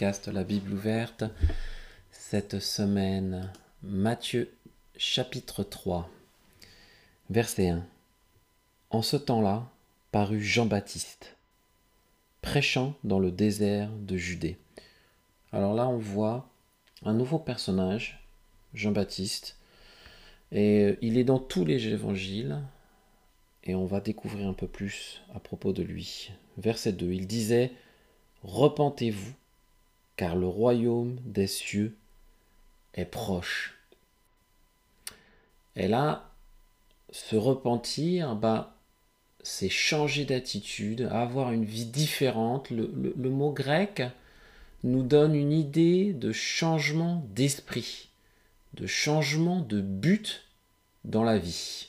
La Bible ouverte. Cette semaine, Matthieu chapitre 3, verset 1. En ce temps-là, parut Jean-Baptiste, prêchant dans le désert de Judée. Alors là, on voit un nouveau personnage, Jean-Baptiste, et il est dans tous les évangiles, et on va découvrir un peu plus à propos de lui. Verset 2, il disait, Repentez-vous, car le royaume des cieux est proche. Et là, se repentir, bah, c'est changer d'attitude, avoir une vie différente. Le, le, mot grec nous donne une idée de changement d'esprit, de changement de but dans la vie.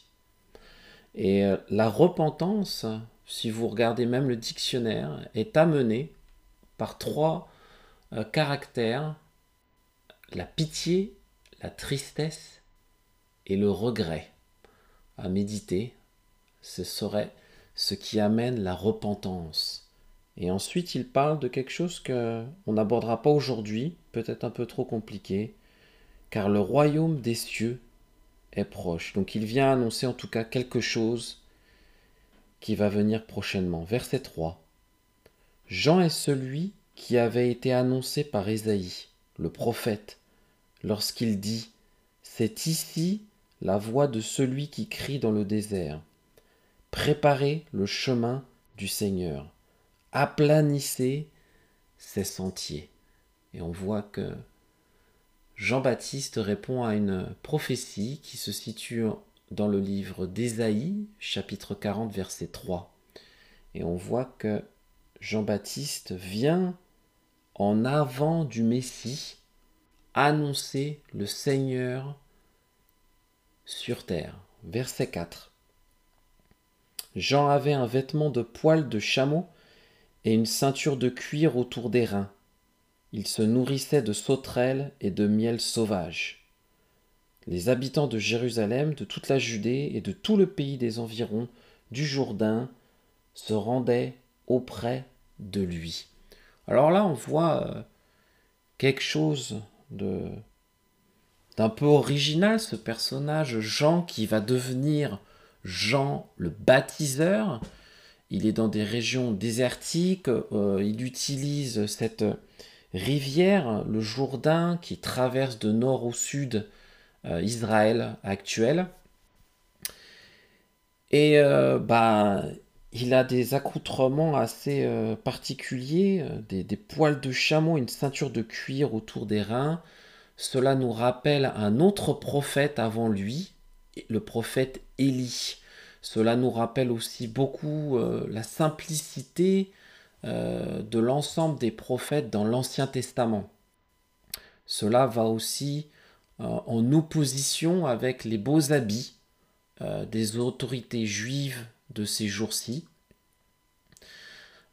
Et euh, la repentance, si vous regardez même le dictionnaire, est amenée par trois euh, caractères, la pitié, la tristesse et le regret. À méditer, ce serait ce qui amène la repentance. Et ensuite, il parle de quelque chose que on n'abordera pas aujourd'hui, peut-être un peu trop compliqué, car le royaume des cieux est proche. Donc il vient annoncer en tout cas quelque chose qui va venir prochainement. Verset 3. Jean est celui qui avait été annoncé par Ésaïe, le prophète, lorsqu'il dit C'est ici la voix de celui qui crie dans le désert. Préparez le chemin du Seigneur. Aplanissez ses sentiers. Et on voit que Jean-Baptiste répond à une prophétie qui se situe dans le livre d'Ésaïe, chapitre 40, verset 3. Et on voit que Jean-Baptiste vient en avant du Messie annoncer le Seigneur sur terre. Verset 4. Jean avait un vêtement de poil de chameau et une ceinture de cuir autour des reins. Il se nourrissait de sauterelles et de miel sauvage. Les habitants de Jérusalem, de toute la Judée et de tout le pays des environs du Jourdain se rendaient auprès de lui. Alors là, on voit euh, quelque chose de d'un peu original, ce personnage Jean qui va devenir Jean le baptiseur. Il est dans des régions désertiques, euh, il utilise cette rivière, le Jourdain, qui traverse de nord au sud euh, Israël actuel. Et bah, il a des accoutrements assez euh, particuliers, euh, des, poils de chameau, une ceinture de cuir autour des reins. Cela nous rappelle un autre prophète avant lui, le prophète Élie. Cela nous rappelle aussi beaucoup euh, la simplicité de l'ensemble des prophètes dans l'Ancien Testament. Cela va aussi en opposition avec les beaux habits des autorités juives de ces jours-ci.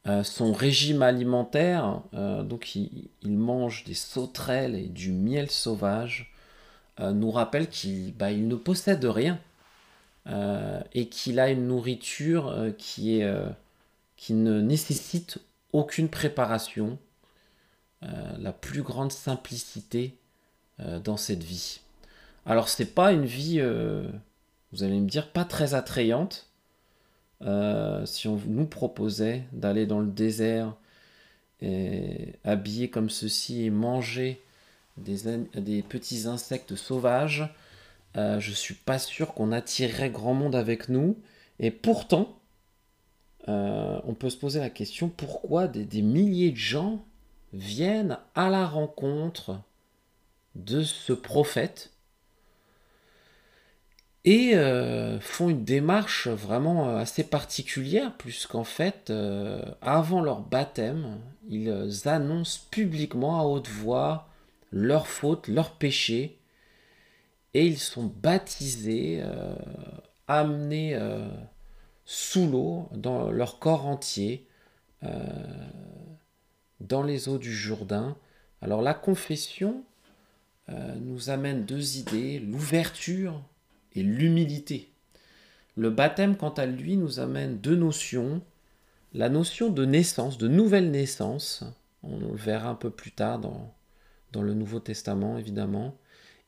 Euh, son régime alimentaire, euh, donc il, mange des sauterelles et du miel sauvage, euh, nous rappelle qu'il bah, ne possède rien et qu'il a une nourriture qui, qui ne nécessite aucune préparation, la plus grande simplicité dans cette vie. Alors c'est pas une vie, vous allez me dire, pas très attrayante, euh, si on nous proposait d'aller dans le désert et habillé comme ceci et manger des, petits insectes sauvages, euh, je suis pas sûr qu'on attirerait grand monde avec nous. Et pourtant, euh, on peut se poser la question pourquoi des milliers de gens viennent à la rencontre de ce prophète et euh, font une démarche vraiment euh, assez particulière, puisqu'en fait, euh, avant leur baptême, ils annoncent publiquement à haute voix leurs fautes, leurs péchés, et ils sont baptisés, amenés sous l'eau, dans leur corps entier, dans les eaux du Jourdain. Alors la confession nous amène deux idées, l'ouverture et l'humilité. Le baptême, quant à lui, nous amène deux notions. La notion de naissance, de nouvelle naissance, On le verra un peu plus tard dans, le Nouveau Testament, évidemment.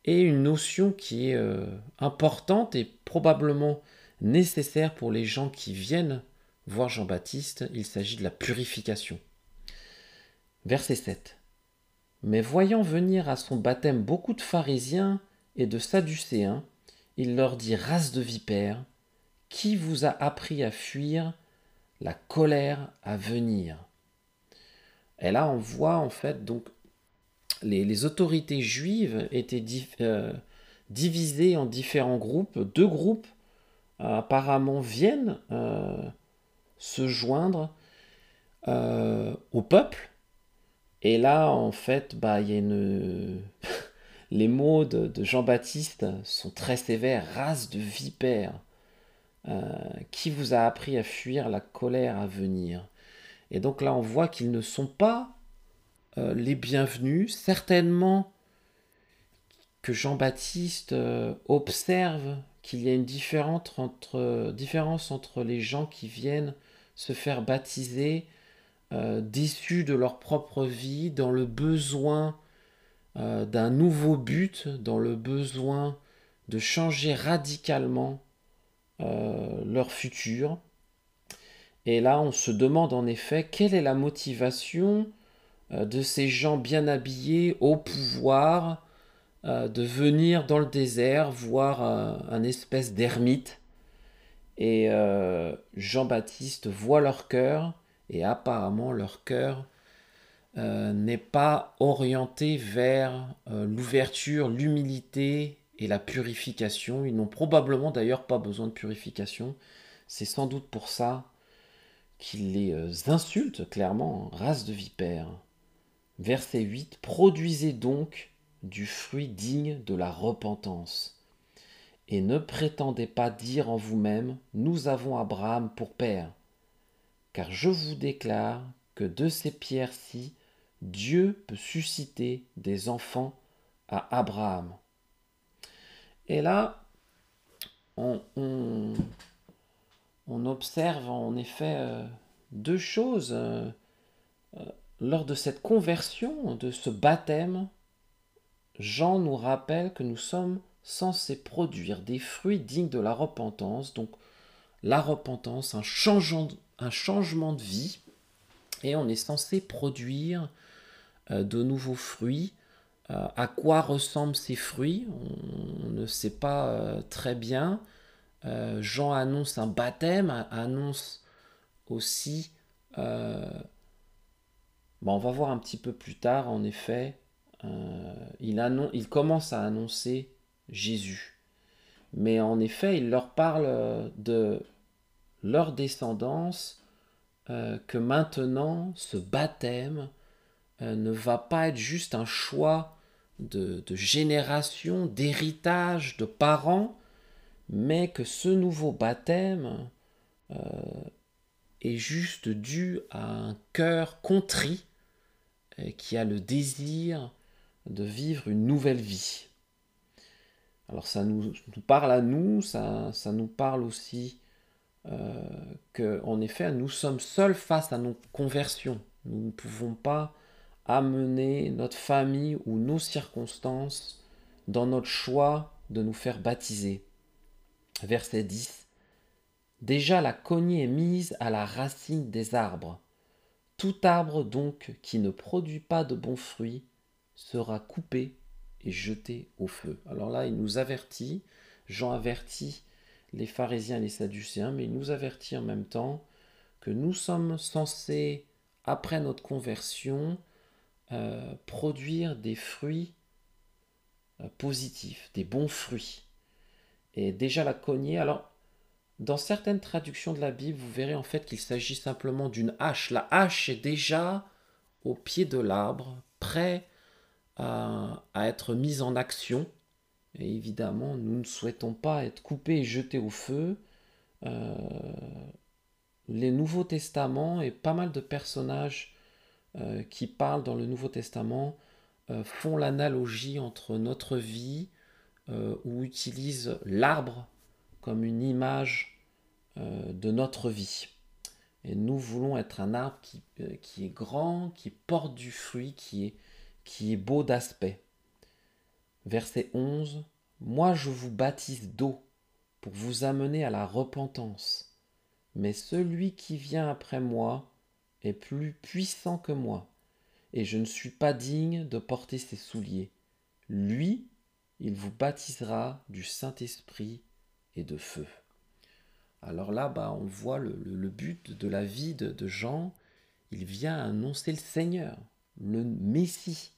Et une notion qui est euh, importante et probablement nécessaire pour les gens qui viennent voir Jean-Baptiste, il s'agit de la purification. Verset 7. Mais voyant venir à son baptême beaucoup de pharisiens et de sadducéens, il leur dit Race de vipères, qui vous a appris à fuir la colère à venir? Et là, on voit en fait donc les, autorités juives étaient euh, divisées en différents groupes. Deux groupes euh, apparemment viennent euh, se joindre au peuple et là, en fait, bah, y a une... les mots de, Jean-Baptiste sont très sévères. Race de vipères, euh, qui vous a appris à fuir la colère à venir? Et donc là, on voit qu'ils ne sont pas euh, les bienvenus. Certainement que Jean-Baptiste euh, observe qu'il y a une différence entre, différence entre les gens qui viennent se faire baptiser déçus de leur propre vie, dans le besoin euh, d'un nouveau but, dans le besoin de changer radicalement euh, leur futur. Et là, on se demande en effet quelle est la motivation de ces gens bien habillés au pouvoir de venir dans le désert voir un espèce d'ermite. Et Jean-Baptiste voit leur cœur et apparemment leur cœur euh, n'est pas orienté vers euh, l'ouverture, l'humilité et la purification. Ils n'ont probablement d'ailleurs pas besoin de purification. C'est sans doute pour ça qu'ils les euh, insultent clairement, race de vipères. Verset 8 Produisez donc du fruit digne de la repentance. Et ne prétendez pas dire en vous-même Nous avons Abraham pour père car je vous déclare que de ces pierres-ci, Dieu peut susciter des enfants à Abraham. Et là, on, observe en effet euh, deux choses. Euh, euh, lors de cette conversion, de ce baptême, Jean nous rappelle que nous sommes censés produire des fruits dignes de la repentance. Donc la repentance, un changement, un changement de vie et on est censé produire euh, de nouveaux fruits. Euh, à quoi ressemblent ces fruits? On, ne sait pas euh, très bien. Jean annonce un baptême, annonce aussi... Bon, on va voir un petit peu plus tard, en effet. il, il commence à annoncer Jésus. Mais en effet, il leur parle de leur descendance euh, que maintenant ce baptême euh, ne va pas être juste un choix de, génération, d'héritage, de parents, mais que ce nouveau baptême euh, est juste dû à un cœur contrit qui a le désir de vivre une nouvelle vie. Alors ça nous, parle à nous, ça, ça nous parle aussi euh, qu'en effet, nous sommes seuls face à nos conversions. Nous ne pouvons pas amener notre famille ou nos circonstances dans notre choix de nous faire baptiser. Verset 10. Déjà la cognée est mise à la racine des arbres. Tout arbre donc qui ne produit pas de bons fruits sera coupé et jeté au feu. Alors là, il nous avertit, Jean avertit les pharisiens et les sadducéens, mais il nous avertit en même temps que nous sommes censés, après notre conversion, euh, produire des fruits euh, positifs, des bons fruits. Et déjà la cognée, alors dans certaines traductions de la Bible, vous verrez en fait qu'il s'agit simplement d'une hache. La hache est déjà au pied de l'arbre, prêt à être mise en action. Et évidemment, nous ne souhaitons pas être coupés et jetés au feu. Euh, les Nouveaux Testaments et pas mal de personnages euh, qui parlent dans le Nouveau Testament euh, font l'analogie entre notre vie ou utilisent l'arbre comme une image de notre vie. Et nous voulons être un arbre qui, est grand, qui porte du fruit, qui est beau d'aspect. Verset 11. Moi je vous baptise d'eau pour vous amener à la repentance. Mais celui qui vient après moi est plus puissant que moi, et je ne suis pas digne de porter ses souliers. Lui, il vous baptisera du Saint-Esprit et de feu. Alors là, bah, on voit le, but de la vie de, Jean. Il vient annoncer le Seigneur, le Messie.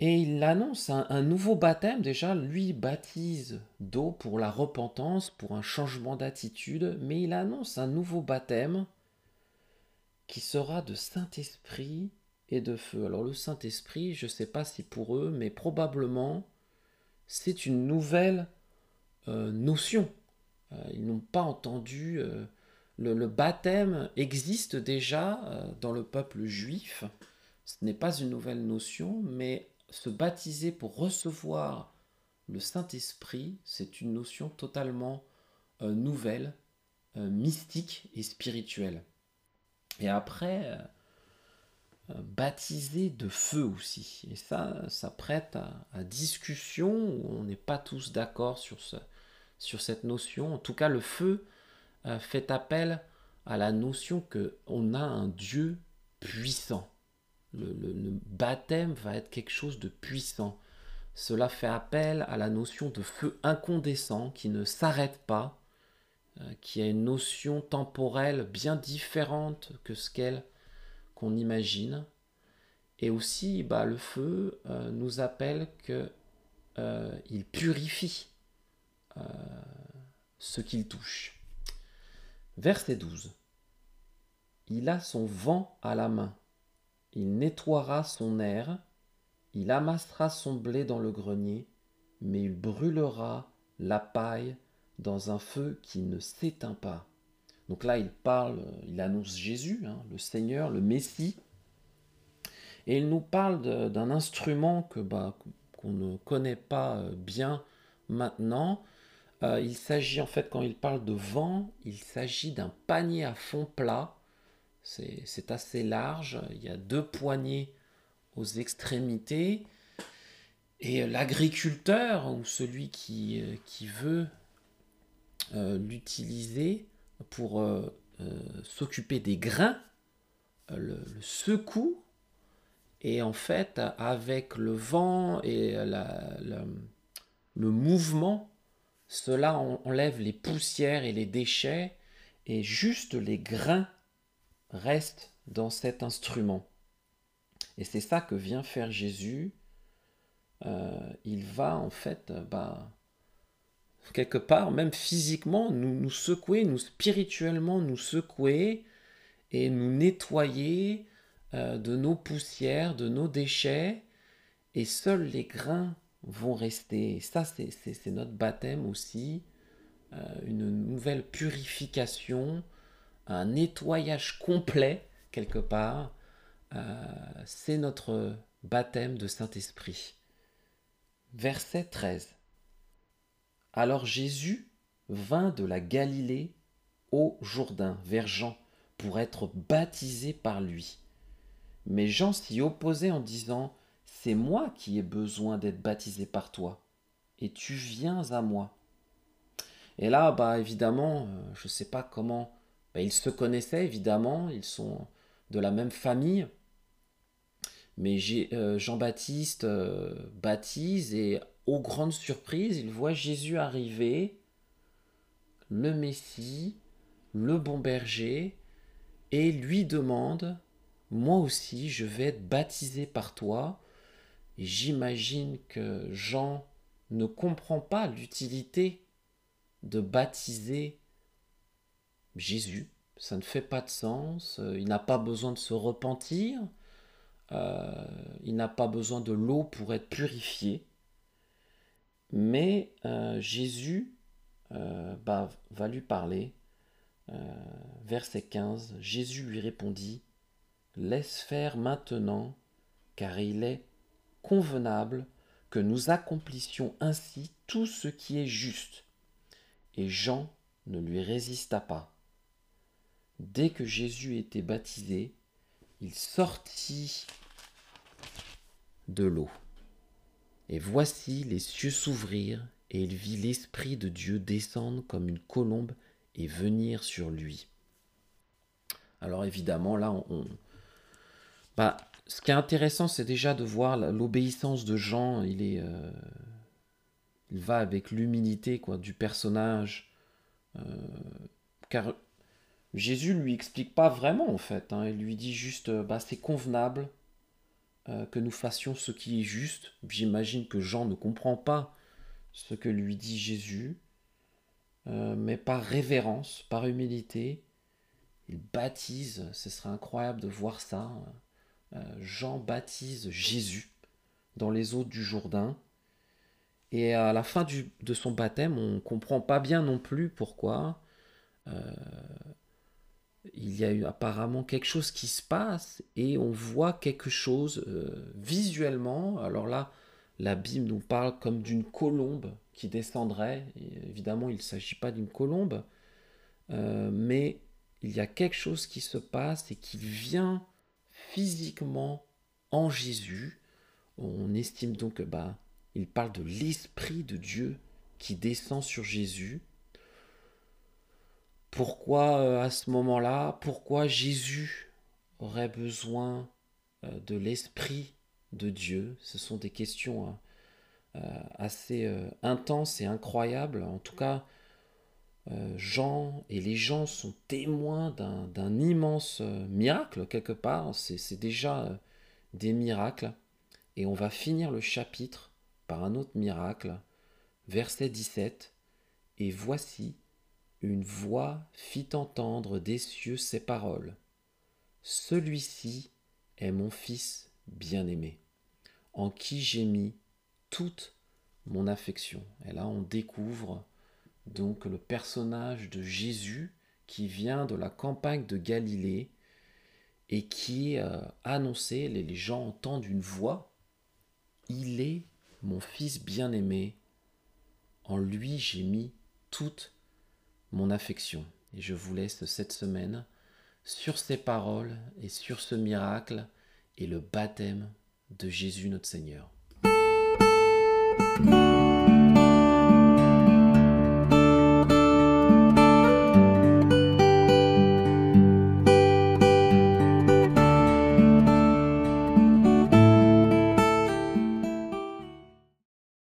Et il annonce un, nouveau baptême. Déjà, lui baptise d'eau pour la repentance, pour un changement d'attitude, mais il annonce un nouveau baptême qui sera de Saint-Esprit et de feu. Alors le Saint-Esprit, je ne sais pas si pour eux, mais probablement c'est une nouvelle euh, notion. Euh, ils n'ont pas entendu. Euh, le, baptême existe déjà dans le peuple juif. Ce n'est pas une nouvelle notion, mais se baptiser pour recevoir le Saint-Esprit, c'est une notion totalement nouvelle, mystique et spirituelle. Et après, baptisé de feu aussi. Et ça, ça prête à, discussion où on n'est pas tous d'accord sur, ce, sur cette notion. En tout cas, le feu euh, fait appel à la notion qu'on a un Dieu puissant. Le, baptême va être quelque chose de puissant. Cela fait appel à la notion de feu incandescent qui ne s'arrête pas, euh, qui a une notion temporelle bien différente que ce qu'on imagine. Et aussi, bah, le feu euh, nous appelle que euh, il purifie euh, ce qu'il touche. Verset 12. Il a son vent à la main. Il nettoiera son air. Il amassera son blé dans le grenier, mais il brûlera la paille dans un feu qui ne s'éteint pas. Donc là, il parle, il annonce Jésus, hein, le Seigneur, le Messie. Et il nous parle d'un instrument que bah, qu'on ne connaît pas euh, bien maintenant. Euh, il s'agit en fait, quand il parle de vent, il s'agit d'un panier à fond plat. C'est assez large. Il y a deux poignées aux extrémités. Et l'agriculteur ou celui qui, euh, qui veut l'utiliser pour euh, euh, s'occuper des grains, euh, le, secoue, et en fait, avec le vent et le mouvement, cela enlève les poussières et les déchets, et juste les grains restent dans cet instrument. Et c'est ça que vient faire Jésus. il va en fait bah, quelque part, même physiquement, nous, nous secouer, nous spirituellement nous secouer et nous nettoyer euh, de nos poussières, de nos déchets, et seuls les grains vont rester. Ça, c'est notre baptême aussi, euh, une nouvelle purification, un nettoyage complet, quelque part. Euh, c'est notre baptême de Saint-Esprit. Verset 13. Alors Jésus vint de la Galilée au Jourdain vers Jean pour être baptisé par lui. Mais Jean s'y opposait en disant C'est moi qui ai besoin d'être baptisé par toi, et tu viens à moi. Et là, bah évidemment, euh, je ne sais pas comment. Bah, ils se connaissaient évidemment, ils sont de la même famille. Mais euh, Jean-Baptiste euh, baptise et aux grandes surprises, il voit Jésus arriver, le Messie, le bon berger, et lui demande, moi aussi, je vais être baptisé par toi. Et j'imagine que Jean ne comprend pas l'utilité de baptiser Jésus. Ça ne fait pas de sens. Il n'a pas besoin de se repentir. Euh, il n'a pas besoin de l'eau pour être purifié. Mais euh, Jésus euh, bah, va lui parler. verset 15, Jésus lui répondit, Laisse faire maintenant, car il est convenable que nous accomplissions ainsi tout ce qui est juste. Et Jean ne lui résista pas, dès que Jésus était baptisé, il sortit de l'eau. Et voici les cieux s'ouvrirent, et il vit l'Esprit de Dieu descendre comme une colombe et venir sur lui. Alors évidemment, là, on... Bah, ce qui est intéressant, c'est déjà de voir l'obéissance de Jean. Il est, euh, il va avec l'humilité quoi du personnage, euh, car Jésus lui explique pas vraiment en fait. Hein. il lui dit juste, bah c'est convenable euh, que nous fassions ce qui est juste. J'imagine que Jean ne comprend pas ce que lui dit Jésus, euh, mais par révérence, par humilité, il baptise. Ce serait incroyable de voir ça. Euh, Jean baptise Jésus dans les eaux du Jourdain. Et à la fin de son baptême, on comprend pas bien non plus pourquoi il y a eu apparemment quelque chose qui se passe et on voit quelque chose euh, visuellement. Alors là, la Bible nous parle comme d'une colombe qui descendrait. évidemment, il ne s'agit pas d'une colombe, euh, mais il y a quelque chose qui se passe et qui vient physiquement en Jésus. On estime donc que bah, il parle de l'Esprit de Dieu qui descend sur Jésus pourquoi euh, à ce moment-là, pourquoi Jésus aurait besoin euh, de l'Esprit de Dieu? Ce sont des questions hein, euh, assez intenses et incroyables. En tout cas, Jean et les gens sont témoins d'un immense miracle quelque part. C'est déjà des miracles. Et on va finir le chapitre par un autre miracle. Verset 17. Et voici, une voix fit entendre des cieux ces paroles. Celui-ci est mon Fils bien-aimé, en qui j'ai mis toute mon affection. Et là, on découvre donc le personnage de Jésus qui vient de la campagne de Galilée et qui euh, annoncé, les gens entendent une voix, Il est mon Fils bien-aimé, en lui j'ai mis toute mon affection. Et je vous laisse cette semaine sur ces paroles et sur ce miracle et le baptême de Jésus notre Seigneur.